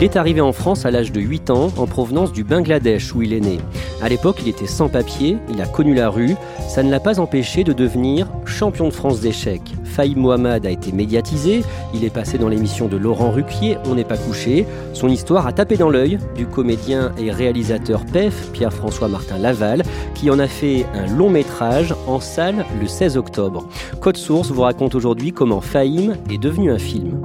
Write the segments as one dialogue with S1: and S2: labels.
S1: Il est arrivé en France à l'âge de 8 ans en provenance du Bangladesh où il est né. À l'époque, il était sans papier, il a connu la rue, ça ne l'a pas empêché de devenir champion de France d'échecs. Faïm Mohamed a été médiatisé, il est passé dans l'émission de Laurent Ruquier, On n'est pas couché. Son histoire a tapé dans l'œil du comédien et réalisateur PEF, Pierre-François Martin Laval, qui en a fait un long métrage en salle le 16 octobre. Code Source vous raconte aujourd'hui comment Faïm est devenu un film.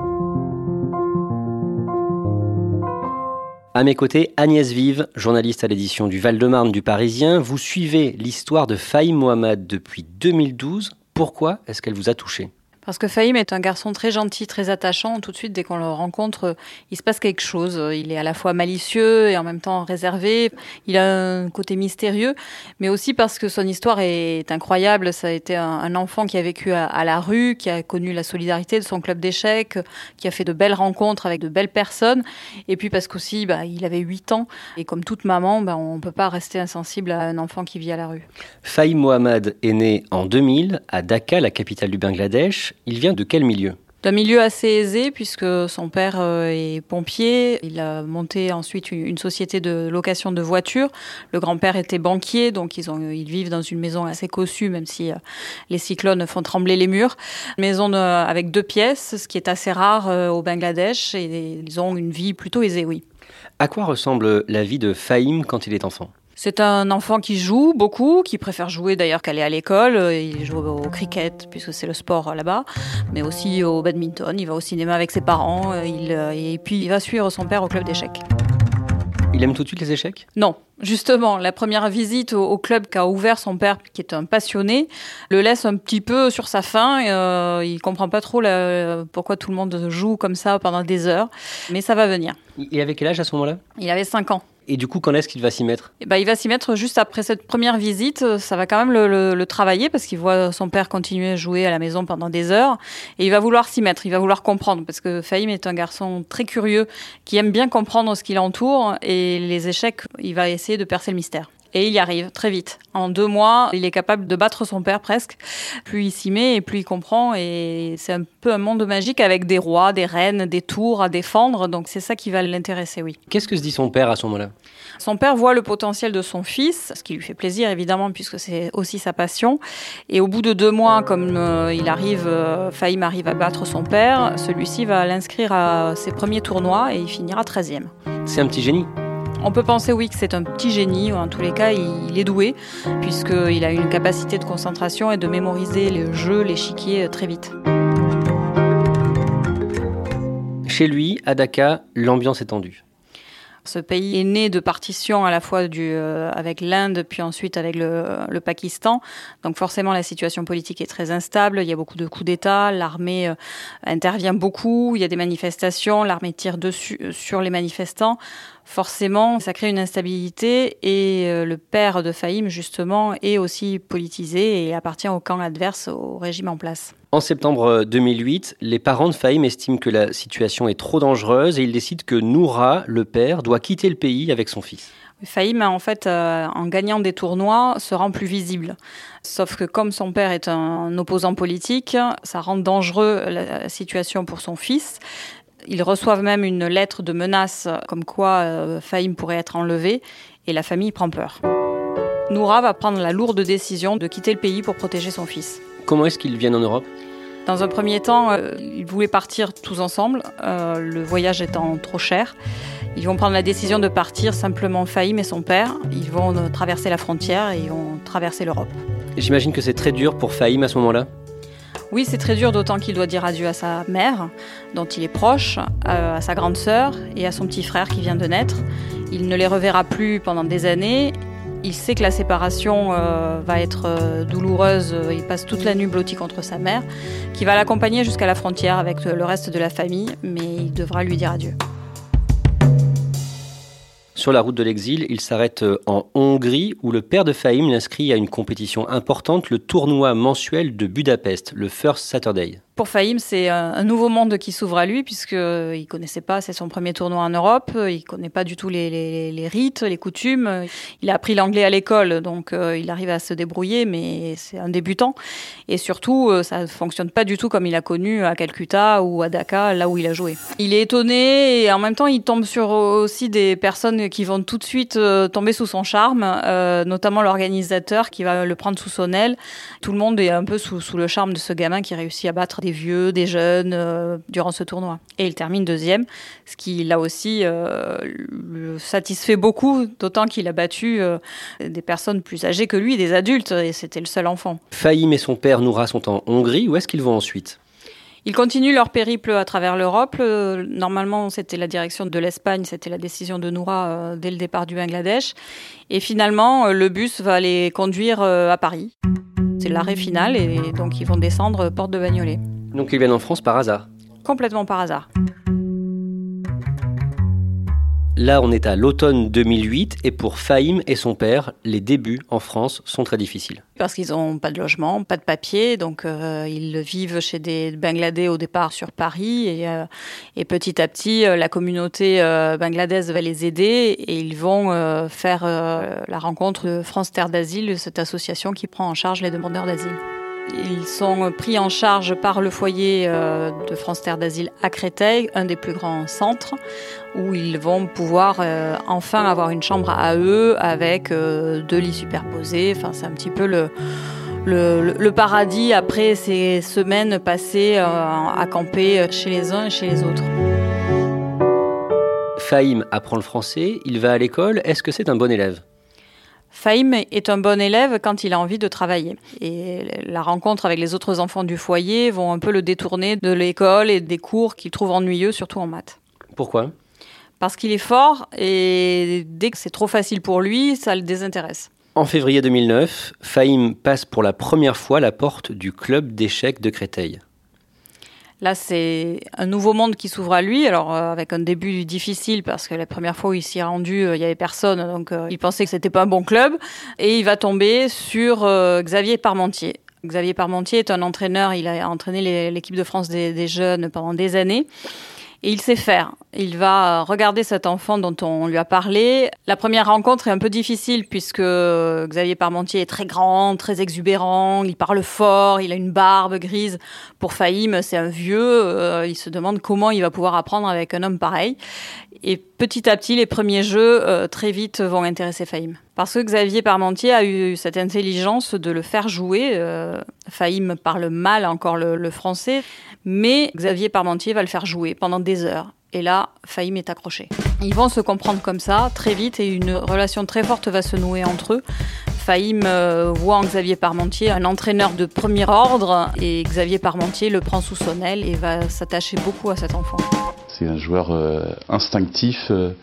S1: À mes côtés, Agnès Vive, journaliste à l'édition du Val-de-Marne du Parisien. Vous suivez l'histoire de Faïm Mohamed depuis 2012. Pourquoi est-ce qu'elle vous a touché
S2: parce que Fahim est un garçon très gentil, très attachant. Tout de suite, dès qu'on le rencontre, il se passe quelque chose. Il est à la fois malicieux et en même temps réservé. Il a un côté mystérieux, mais aussi parce que son histoire est incroyable. Ça a été un, enfant qui a vécu à, la rue, qui a connu la solidarité de son club d'échecs, qui a fait de belles rencontres avec de belles personnes. Et puis parce qu'aussi, bah, il avait 8 ans. Et comme toute maman, bah, on ne peut pas rester insensible à un enfant qui vit à la rue.
S1: Fahim Mohamed est né en 2000 à Dhaka, la capitale du Bangladesh. Il vient de quel milieu?
S2: D'un milieu assez aisé puisque son père euh, est pompier. Il a monté ensuite une société de location de voitures. Le grand-père était banquier, donc ils, ont, ils vivent dans une maison assez cossue, même si euh, les cyclones font trembler les murs. maison avec deux pièces, ce qui est assez rare euh, au Bangladesh, et ils ont une vie plutôt aisée, oui.
S1: À quoi ressemble la vie de Fahim quand il est enfant?
S2: C'est un enfant qui joue beaucoup, qui préfère jouer d'ailleurs qu'aller à l'école. Il joue au cricket puisque c'est le sport là-bas, mais aussi au badminton. Il va au cinéma avec ses parents. Il, et puis il va suivre son père au club d'échecs.
S1: Il aime tout de suite les échecs?
S2: Non, justement, la première visite au, club qu'a ouvert son père, qui est un passionné, le laisse un petit peu sur sa faim. Et, euh, il comprend pas trop pourquoi tout le monde joue comme ça pendant des heures, mais ça va venir.
S1: Il avait quel âge à ce moment-là?
S2: Il avait 5 ans.
S1: Et du coup, quand est-ce qu'il va s'y mettre?
S2: Eh ben, Il va s'y mettre juste après cette première visite. Ça va quand même le, travailler parce qu'il voit son père continuer à jouer à la maison pendant des heures. Et il va vouloir s'y mettre, il va vouloir comprendre. Parce que Fahim est un garçon très curieux qui aime bien comprendre ce qui l'entoure. Et les échecs, il va essayer de percer le mystère. Et il y arrive très vite. En deux mois, il est capable de battre son père presque. Plus il s'y met et plus il comprend. Et c'est un peu un monde magique avec des rois, des reines, des tours à défendre. Donc c'est ça qui va l'intéresser, oui.
S1: Qu'est-ce que se dit son père à ce moment-là?
S2: Son père voit le potentiel de son fils, ce qui lui fait plaisir évidemment puisque c'est aussi sa passion. Et au bout de deux mois, comme euh, il arrive, euh, Fahim arrive à battre son père, celui-ci va l'inscrire à ses premiers tournois et il finira 13e.
S1: C'est un petit génie
S2: on peut penser, oui, que c'est un petit génie, ou en tous les cas, il est doué, puisqu'il a une capacité de concentration et de mémoriser les jeux, l'échiquier euh, très vite.
S1: Chez lui, à Dhaka, l'ambiance est tendue.
S2: Ce pays est né de partitions à la fois du, euh, avec l'Inde, puis ensuite avec le, Pakistan. Donc forcément, la situation politique est très instable. Il y a beaucoup de coups d'État. L'armée euh, intervient beaucoup. Il y a des manifestations. L'armée tire dessus sur les manifestants forcément, ça crée une instabilité et euh, le père de Fahim, justement, est aussi politisé et appartient au camp adverse au régime en place.
S1: En septembre 2008, les parents de Fahim estiment que la situation est trop dangereuse et ils décident que Noura, le père, doit quitter le pays avec son fils.
S2: Fahim, en fait, euh, en gagnant des tournois, se rend plus visible. Sauf que comme son père est un opposant politique, ça rend dangereux la situation pour son fils. Ils reçoivent même une lettre de menace comme quoi euh, Fahim pourrait être enlevé et la famille prend peur. Noura va prendre la lourde décision de quitter le pays pour protéger son fils.
S1: Comment est-ce qu'ils viennent en Europe?
S2: Dans un premier temps, euh, ils voulaient partir tous ensemble, euh, le voyage étant trop cher. Ils vont prendre la décision de partir simplement Fahim et son père. Ils vont traverser la frontière et ils vont traverser l'Europe.
S1: J'imagine que c'est très dur pour Fahim à ce moment-là?
S2: Oui, c'est très dur, d'autant qu'il doit dire adieu à sa mère, dont il est proche, euh, à sa grande sœur et à son petit frère qui vient de naître. Il ne les reverra plus pendant des années. Il sait que la séparation euh, va être euh, douloureuse. Il passe toute la nuit blotti contre sa mère, qui va l'accompagner jusqu'à la frontière avec le reste de la famille, mais il devra lui dire adieu.
S1: Sur la route de l'exil, il s'arrête euh, en Hongrie où le père de Fahim l'inscrit à une compétition importante, le tournoi mensuel de Budapest, le First Saturday.
S2: Pour Fahim, c'est un nouveau monde qui s'ouvre à lui puisqu'il euh, ne connaissait pas, c'est son premier tournoi en Europe, euh, il ne connaît pas du tout les, rites, les coutumes. Il a appris l'anglais à l'école, donc euh, il arrive à se débrouiller, mais c'est un débutant. Et surtout, ça ne fonctionne pas du tout comme il a connu à Calcutta ou à Dhaka, là où il a joué. Il est étonné et en même temps, il tombe sur aussi des personnes qui vont tout de suite tomber sous son charme, notamment l'organisateur qui va le prendre sous son aile. Tout le monde est un peu sous, sous le charme de ce gamin qui réussit à battre des vieux, des jeunes euh, durant ce tournoi. Et il termine deuxième, ce qui là aussi euh, le satisfait beaucoup, d'autant qu'il a battu euh, des personnes plus âgées que lui, des adultes, et c'était le seul enfant.
S1: Fahim et son père Noura sont en Hongrie. Où est-ce qu'ils vont ensuite?
S2: Ils continuent leur périple à travers l'Europe. Normalement, c'était la direction de l'Espagne, c'était la décision de Noura dès le départ du Bangladesh. Et finalement, le bus va les conduire à Paris. C'est l'arrêt final et donc ils vont descendre porte de Bagnolet.
S1: Donc ils viennent en France par hasard
S2: Complètement par hasard.
S1: Là, on est à l'automne 2008 et pour Fahim et son père, les débuts en France sont très difficiles.
S2: Parce qu'ils n'ont pas de logement, pas de papier, donc euh, ils vivent chez des Bangladais au départ sur Paris et, euh, petit à petit, euh, la communauté bangladaise va les aider et ils vont faire la rencontre de France Terre d'Asile, cette association qui prend en charge les demandeurs d'asile. Ils sont pris en charge par le foyer euh, de France Terre d'Asile à Créteil, un des plus grands centres, où ils vont pouvoir euh, enfin avoir une chambre à eux avec euh, deux lits superposés. Enfin, c'est un petit peu le, le, paradis après ces semaines passées à camper chez les uns et chez les autres.
S1: Fahim apprend le français, il va à l'école. Est-ce que c'est un bon élève?
S2: Fahim est un bon élève quand il a envie de travailler. Et la rencontre avec les autres enfants du foyer vont un peu le détourner de l'école et des cours qu'il trouve ennuyeux, surtout en maths.
S1: Pourquoi?
S2: Parce qu'il est fort et dès que c'est trop facile pour lui, ça le désintéresse.
S1: En février 2009, Fahim passe pour la première fois la porte du club d'échecs de Créteil.
S2: Là, c'est un nouveau monde qui s'ouvre à lui. Alors, euh, avec un début difficile parce que la première fois où il s'y est rendu, euh, il y avait personne, donc euh, il pensait que c'était pas un bon club. Et il va tomber sur Xavier Parmentier. Xavier Parmentier est un entraîneur. Il a entraîné l'équipe de France des, jeunes pendant des années. Et il sait faire. Il va regarder cet enfant dont on lui a parlé. La première rencontre est un peu difficile puisque Xavier Parmentier est très grand, très exubérant, il parle fort, il a une barbe grise. Pour Fahim, c'est un vieux. Euh, il se demande comment il va pouvoir apprendre avec un homme pareil. Et petit à petit, les premiers jeux, euh, très vite, vont intéresser Fahim. Parce que Xavier Parmentier a eu cette intelligence de le faire jouer. Euh, Fahim parle mal encore le français. Mais Xavier Parmentier va le faire jouer pendant des heures. Et là, Fahim est accroché. Ils vont se comprendre comme ça, très vite, et une relation très forte va se nouer entre eux. Fahim euh, voit en Xavier Parmentier un entraîneur de premier ordre, et Xavier Parmentier le prend sous son aile et va s'attacher beaucoup à cet enfant.
S3: C'est un joueur euh, instinctif, euh,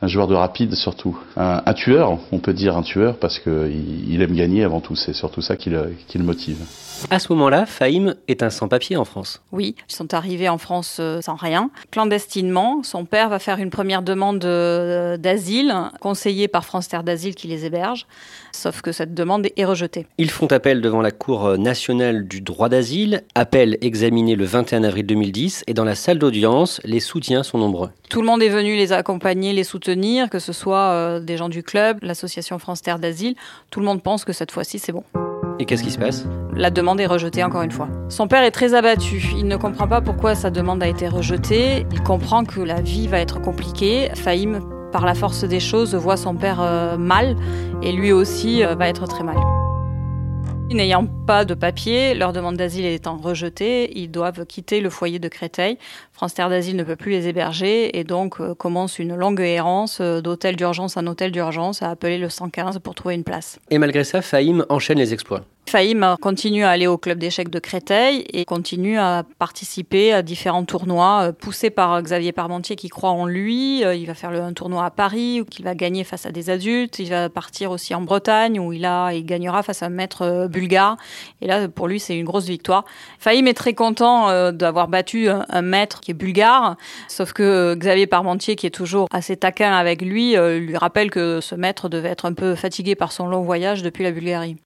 S3: un joueur de rapide surtout, un, tueur, on peut dire un tueur parce qu'il il aime gagner avant tout, c'est surtout ça qui le, qui le motive.
S1: À ce moment-là, Fahim est un sans-papier en France.
S2: Oui, ils sont arrivés en France euh, sans rien. Clandestinement, son père va faire une première demande euh, d'asile, conseillée par France Terre d'Asile qui les héberge, sauf que cette demande est rejetée.
S1: Ils font appel devant la Cour nationale du droit d'asile, appel examiné le 21 avril 2010, et dans la salle d'audience, les soutiens sont nombreux.
S2: Tout le monde est venu les accompagner, les soutenir, que ce soit euh, des gens du club, l'association France Terre d'Asile. Tout le monde pense que cette fois-ci, c'est bon.
S1: Et qu'est-ce qui se passe?
S2: La demande est rejetée encore une fois. Son père est très abattu. Il ne comprend pas pourquoi sa demande a été rejetée. Il comprend que la vie va être compliquée. Fahim, par la force des choses, voit son père euh, mal et lui aussi euh, va être très mal. N'ayant pas de papier, leur demande d'asile étant rejetée, ils doivent quitter le foyer de Créteil. France Terre d'Asile ne peut plus les héberger et donc euh, commence une longue errance euh, d'hôtel d'urgence en hôtel d'urgence à appeler le 115 pour trouver une place.
S1: Et malgré ça, Fahim enchaîne les exploits.
S2: Fahim continue à aller au club d'échecs de Créteil et continue à participer à différents tournois euh, poussés par Xavier Parmentier qui croit en lui. Euh, il va faire un tournoi à Paris où il va gagner face à des adultes. Il va partir aussi en Bretagne où il, a, il gagnera face à un maître euh, bulgare. Et là, pour lui, c'est une grosse victoire. Fahim est très content d'avoir battu un maître qui est bulgare, sauf que Xavier Parmentier, qui est toujours assez taquin avec lui, lui rappelle que ce maître devait être un peu fatigué par son long voyage depuis la Bulgarie.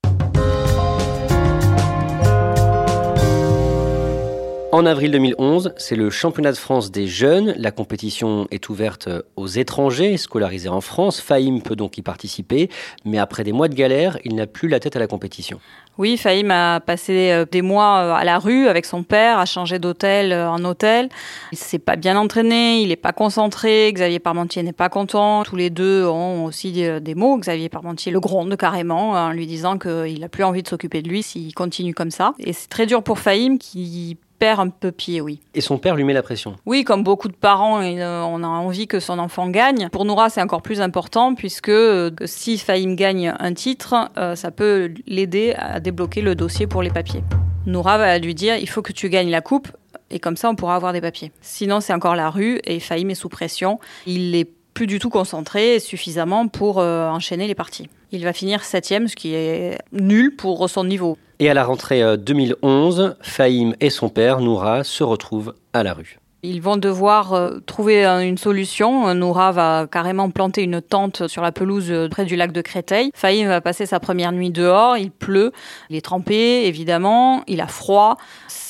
S1: En avril 2011, c'est le championnat de France des jeunes. La compétition est ouverte aux étrangers scolarisés en France. Fahim peut donc y participer, mais après des mois de galère, il n'a plus la tête à la compétition.
S2: Oui, Fahim a passé euh, des mois euh, à la rue avec son père, a changé d'hôtel euh, en hôtel. Il s'est pas bien entraîné, il n'est pas concentré. Xavier Parmentier n'est pas content. Tous les deux ont aussi des mots. Xavier Parmentier le gronde carrément en lui disant qu'il n'a plus envie de s'occuper de lui s'il continue comme ça. Et c'est très dur pour Fahim qui perd un peu pied, oui.
S1: Et son père lui met la pression
S2: Oui, comme beaucoup de parents, euh, on a envie que son enfant gagne. Pour Noura, c'est encore plus important puisque euh, si Fahim gagne un titre, euh, ça peut l'aider à débloquer le dossier pour les papiers. Noura va lui dire il faut que tu gagnes la coupe et comme ça on pourra avoir des papiers. Sinon, c'est encore la rue et Fahim est sous pression. Il est plus du tout concentré suffisamment pour enchaîner les parties. Il va finir septième, ce qui est nul pour son niveau.
S1: Et à la rentrée 2011, euh, Fahim et son père, Noura, se retrouvent à la rue.
S2: Ils vont devoir euh, trouver une solution. Noura va carrément planter une tente sur la pelouse euh, près du lac de Créteil. Fahim va passer sa première nuit dehors. Il pleut. Il est trempé, évidemment. Il a froid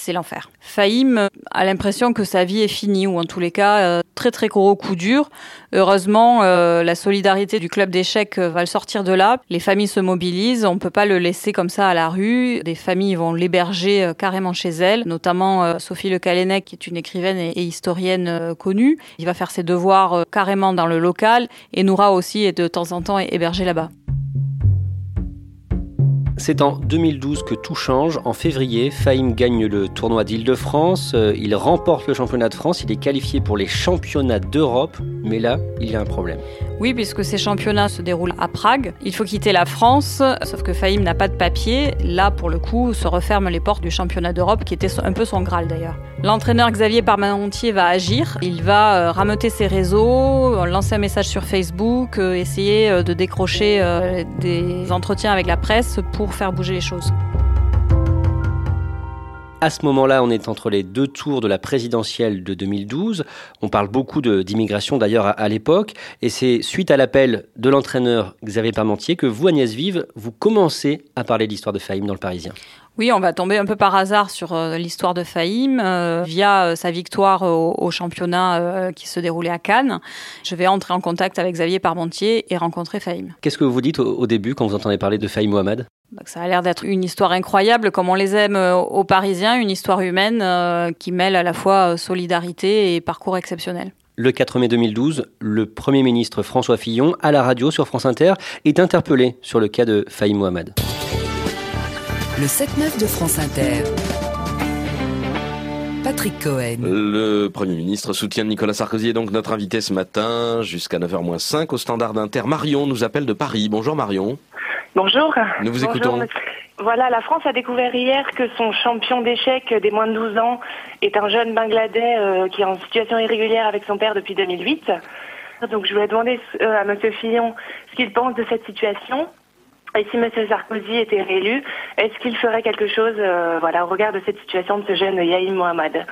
S2: c'est l'enfer. Fahim a l'impression que sa vie est finie, ou en tous les cas, euh, très très gros coup dur. Heureusement, euh, la solidarité du club d'échecs euh, va le sortir de là. Les familles se mobilisent, on ne peut pas le laisser comme ça à la rue. Des familles vont l'héberger carrément chez elle, notamment Sophie Le Calennec, qui est une écrivaine et, historienne connue. Il va faire ses devoirs carrément dans le local, et Noura aussi est de temps en temps hébergée là-bas.
S1: C'est en 2012 que tout change. En février, Fahim gagne le tournoi d'Île-de-France. Euh, il remporte le championnat de France. Il est qualifié pour les championnats d'Europe. Mais là, il y a un problème.
S2: Oui, puisque ces championnats se déroulent à Prague. Il faut quitter la France, sauf que Fahim n'a pas de papier. Là, pour le coup, se referment les portes du championnat d'Europe, qui était un peu son Graal d'ailleurs. L'entraîneur Xavier Parmentier va agir. Il va euh, rameuter ses réseaux, lancer un message sur Facebook, euh, essayer de décrocher des entretiens avec la presse pour faire bouger les choses.
S1: À ce moment-là, on est entre les deux tours de la présidentielle de 2012. On parle beaucoup d'immigration d'ailleurs à, l'époque. Et c'est suite à l'appel de l'entraîneur Xavier Parmentier que vous, Agnès Vive, vous commencez à parler de l'histoire de Fahim dans le Parisien.
S2: Oui, on va tomber un peu par hasard sur euh, l'histoire de Fahim euh, via euh, sa victoire au, championnat qui se déroulait à Cannes. Je vais entrer en contact avec Xavier Parmentier et rencontrer Fahim.
S1: Qu'est-ce que vous dites au, début quand vous entendez parler de Fahim Mohamed?
S2: Ça a l'air d'être une histoire incroyable, comme on les aime aux Parisiens, une histoire humaine qui mêle à la fois solidarité et parcours exceptionnel.
S1: Le 4 mai 2012, le Premier ministre François Fillon, à la radio sur France Inter, est interpellé sur le cas de Fahim Mohamed.
S4: Le 7-9 de France Inter. Patrick Cohen.
S5: Le Premier ministre soutient Nicolas Sarkozy est donc notre invité ce matin jusqu'à 9h-5 au Standard d'Inter. Marion nous appelle de Paris. Bonjour Marion.
S6: Bonjour.
S5: Nous vous écoutons.
S6: Voilà, la France a découvert hier que son champion d'échecs des moins de 12 ans est un jeune Bangladais euh, qui est en situation irrégulière avec son père depuis 2008. Donc je voulais demander euh, à Monsieur Fillon ce qu'il pense de cette situation. Et si Monsieur Sarkozy était réélu, est-ce qu'il ferait quelque chose euh, voilà, au regard de cette situation de ce jeune Yaïm Mohamed?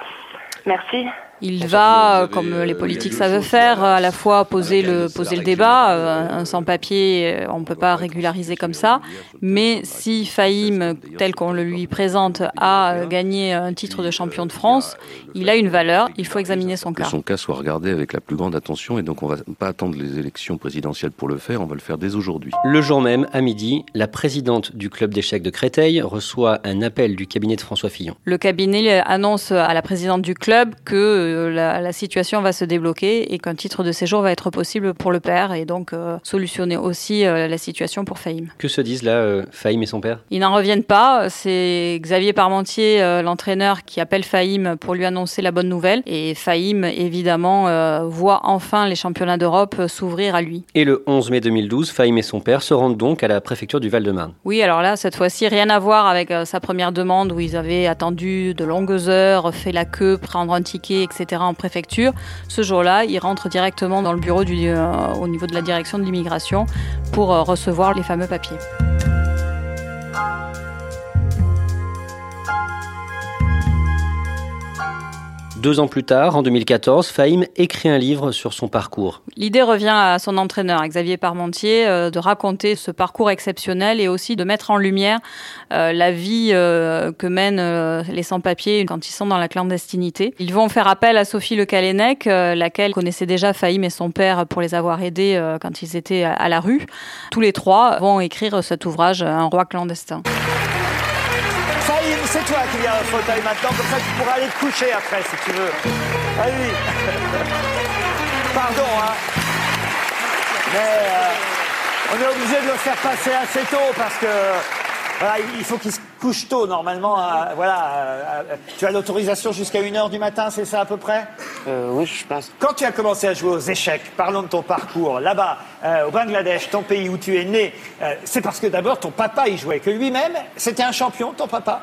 S6: Merci.
S2: Il va, comme les politiques savent faire, à la fois poser le, poser le débat. Euh, un sans-papier, euh, on ne peut pas régulariser comme ça. Mais si Fahim, tel qu'on le lui présente, a gagné un titre de champion de France, il a une valeur. Il faut examiner son cas.
S5: Que son cas soit regardé avec la plus grande attention. Et donc, on ne va pas attendre les élections présidentielles pour le faire. On va le faire dès aujourd'hui.
S1: Le jour même, à midi, la présidente du club d'échecs de Créteil reçoit un appel du cabinet de François Fillon.
S2: Le cabinet annonce à la présidente du club que la, la, situation va se débloquer et qu'un titre de séjour va être possible pour le père et donc euh, solutionner aussi euh, la situation pour Fahim.
S1: Que se disent là euh, Fahim et son père?
S2: Ils n'en reviennent pas. C'est Xavier Parmentier, euh, l'entraîneur, qui appelle Fahim pour lui annoncer la bonne nouvelle. Et Fahim, évidemment, voit enfin les championnats d'Europe s'ouvrir à lui.
S1: Et le 11 mai 2012, Fahim et son père se rendent donc à la préfecture du Val-de-Marne.
S2: Oui, alors là, cette fois-ci, rien à voir avec sa première demande où ils avaient attendu de longues heures, fait la queue, prendre un ticket, etc en préfecture. Ce jour-là, il rentre directement dans le bureau euh, au niveau de la direction de l'immigration pour euh, recevoir les fameux papiers.
S1: Deux ans plus tard, en 2014, Fahim écrit un livre sur son parcours.
S2: L'idée revient à son entraîneur, Xavier Parmentier, euh, de raconter ce parcours exceptionnel et aussi de mettre en lumière euh, la vie euh, que mènent les sans-papiers quand ils sont dans la clandestinité. Ils vont faire appel à Sophie Le Calennec, laquelle connaissait déjà Fahim et son père pour les avoir aidés quand ils étaient à la rue. Tous les trois vont écrire cet ouvrage, Un roi clandestin.
S7: C'est toi qui viens au fauteuil maintenant, comme ça tu pourras aller te coucher après si tu veux. Ah oui. Pardon, hein. Mais euh, on est obligé de le faire passer assez tôt parce que voilà, il faut qu'il se couche tôt normalement. euh, voilà, euh, euh, tu as l'autorisation jusqu'à 1h du matin, c'est ça à peu près?
S8: Euh, oui, je pense.
S7: Quand tu as commencé à jouer aux échecs, parlons de ton parcours là-bas, euh, au Bangladesh, ton pays où tu es né, euh, c'est parce que d'abord ton papa y jouait, que lui-même, c'était un champion, ton papa?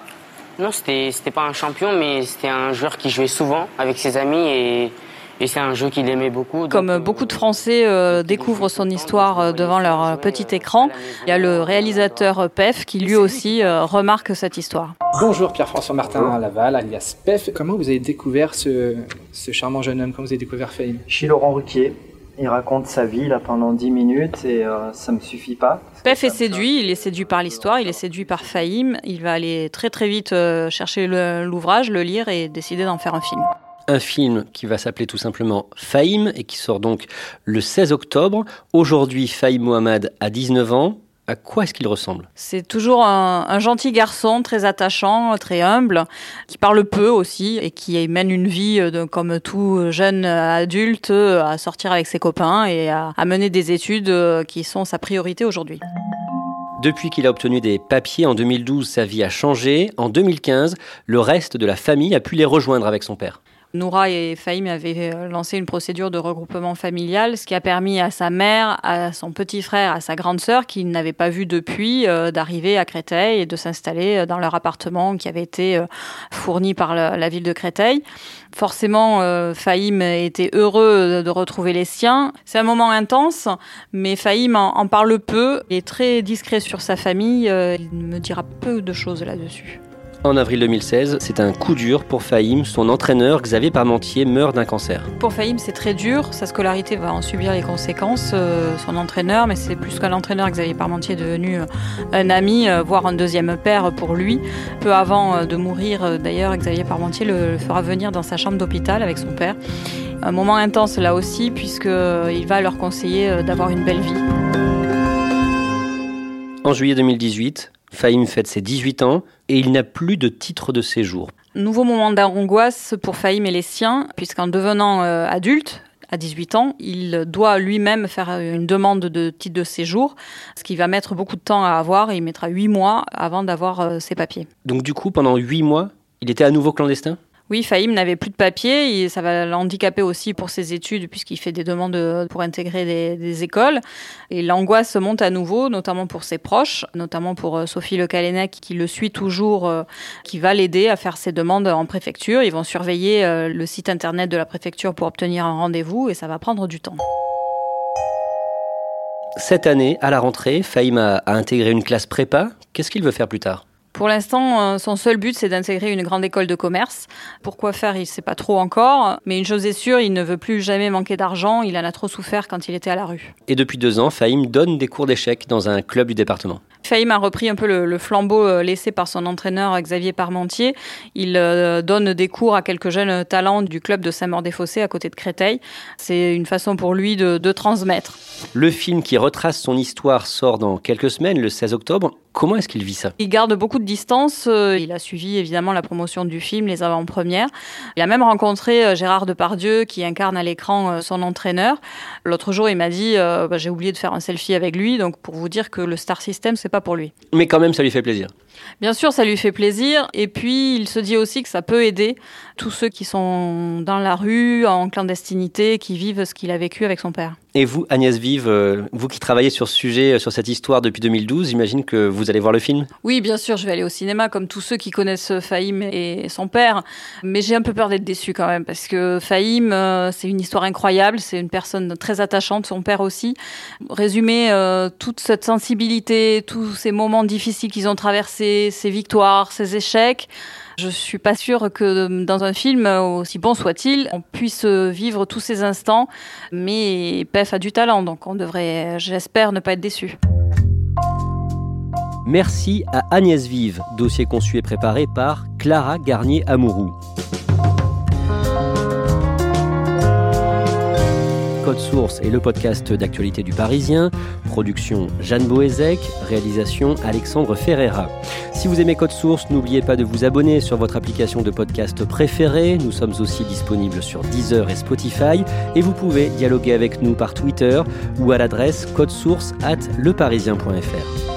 S8: Non, c'était c'était pas un champion, mais c'était un joueur qui jouait souvent avec ses amis et, et c'est un jeu qu'il aimait beaucoup. donc,
S2: Comme
S8: euh,
S2: beaucoup de Français euh, découvrent son histoire euh, devant leur petit écran, il y a le réalisateur PEF qui lui aussi euh, remarque cette histoire.
S9: Bonjour Pierre-François Martin Laval, alias PEF. Comment vous avez découvert ce, ce charmant jeune homme? Comment vous avez découvert Fahim?
S10: Chez Laurent Ruquier. Il raconte sa vie là pendant 10 minutes et euh, ça me suffit pas.
S2: PEF est séduit, il est séduit par l'histoire, il est séduit par Fahim, il va aller très très vite euh, chercher le- l'ouvrage, le lire et décider d'en faire un film.
S1: Un film qui va s'appeler tout simplement Fahim et qui sort donc le 16 octobre. Aujourd'hui, Fahim Mohamed a 19 ans. À quoi est-ce qu'il ressemble?
S2: C'est toujours un, un gentil garçon, très attachant, très humble, qui parle peu aussi et qui mène une vie euh, de- comme tout jeune adulte, euh, à sortir avec ses copains et à, à mener des études euh, qui sont sa priorité aujourd'hui.
S1: Depuis qu'il a obtenu des papiers en 2012, sa vie a changé. En 2015, le reste de la famille a pu les rejoindre avec son père.
S2: Noura et Fahim avaient euh, lancé une procédure de regroupement familial, ce qui a permis à sa mère, à son petit frère, à sa grande sœur, qu'ils n'avaient pas vu depuis, euh, d'arriver à Créteil et de s'installer euh, dans leur appartement qui avait été fourni par la, ville de Créteil. Forcément, euh, Fahim était heureux de, retrouver les siens. C'est un moment intense, mais Fahim en, en parle peu. Il est très discret sur sa famille. il me dira peu de choses là-dessus.
S1: En avril 2016, c'est un coup dur pour Fahim. Son entraîneur, Xavier Parmentier, meurt d'un cancer.
S2: Pour Fahim, c'est très dur. Sa scolarité va en subir les conséquences. Euh, son entraîneur, mais c'est plus qu'un entraîneur, Xavier Parmentier est devenu euh, un ami, euh, voire un deuxième père pour lui. Peu avant de mourir, d'ailleurs, Xavier Parmentier le, fera venir dans sa chambre d'hôpital avec son père. Un moment intense là aussi, puisqu'il va leur conseiller d'avoir une belle vie.
S1: En juillet 2018, Fahim fête ses 18 ans et il n'a plus de titre de séjour.
S2: Nouveau moment d'angoisse pour Fahim et les siens, puisqu'en devenant euh, adulte, à 18 ans, il doit lui-même faire une demande de titre de séjour, ce qui va mettre beaucoup de temps à avoir. Il mettra 8 mois avant d'avoir euh, ses papiers.
S1: Donc du coup, pendant 8 mois, il était à nouveau clandestin?
S2: Oui, Fahim n'avait plus de papiers, et ça va l'handicaper aussi pour ses études, puisqu'il fait des demandes de- pour intégrer des, écoles. Et l'angoisse monte à nouveau, notamment pour ses proches, notamment pour euh, Sophie Le Calennec, qui le suit toujours, euh, qui va l'aider à faire ses demandes en préfecture. Ils vont surveiller euh, le site internet de la préfecture pour obtenir un rendez-vous, et ça va prendre du temps.
S1: Cette année, à la rentrée, Fahim a intégré une classe prépa. Qu'est-ce qu'il veut faire plus tard?
S2: Pour l'instant, euh, son seul but, c'est d'intégrer une grande école de commerce. Pourquoi faire, il ne sait pas trop encore. Mais une chose est sûre, il ne veut plus jamais manquer d'argent. Il en a trop souffert quand il était à la rue.
S1: Et depuis deux ans, Fahim donne des cours d'échecs dans un club du département.
S2: Fahim a repris un peu le, le flambeau euh, laissé par son entraîneur Xavier Parmentier. Il euh, donne des cours à quelques jeunes talents du club de Saint-Maur-des-Fossés à côté de Créteil. C'est une façon pour lui de, de transmettre.
S1: Le film qui retrace son histoire sort dans quelques semaines, le 16 octobre. Comment est-ce qu'il vit ça?
S2: Il garde beaucoup de distance. euh, Il a suivi évidemment la promotion du film, les avant-premières. Il a même rencontré euh, Gérard Depardieu qui incarne à l'écran euh, son entraîneur. L'autre jour, il m'a dit euh, bah, j'ai oublié de faire un selfie avec lui. Donc pour vous dire que le Star System, c'est pas
S1: Mais quand même, ça lui fait plaisir.
S2: Bien sûr, ça lui fait plaisir. Et puis, il se dit aussi que ça peut aider tous ceux qui sont dans la rue, en clandestinité, qui vivent ce qu'il a vécu avec son père.
S1: Et vous, Agnès Vive, euh, vous qui travaillez sur ce sujet, euh, sur cette histoire depuis 2012, j'imagine que vous allez voir le film?
S2: Oui, bien sûr, je vais aller au cinéma comme tous ceux qui connaissent Fahim et son père. Mais j'ai un peu peur d'être déçue quand même parce que Fahim, euh, c'est une histoire incroyable. C'est une personne très attachante, son père aussi. Résumer toute cette sensibilité, tous ces moments difficiles qu'ils ont traversés, ses victoires, ses échecs. Je suis pas sûre que dans un film, aussi bon soit-il, on puisse vivre tous ces instants. Mais Pef a du talent, donc on devrait, j'espère, ne pas être déçu.
S1: Merci à Agnès Vive, dossier conçu et préparé par Clara Garnier-Amouroux. Code Source est le podcast d'actualité du Parisien. Production Jeanne Boézek, réalisation Alexandre Ferreira. Si vous aimez Code Source, n'oubliez pas de vous abonner sur votre application de podcast préférée. Nous sommes aussi disponibles sur Deezer et Spotify. Et vous pouvez dialoguer avec nous par Twitter ou à l'adresse codesource at leparisien.fr.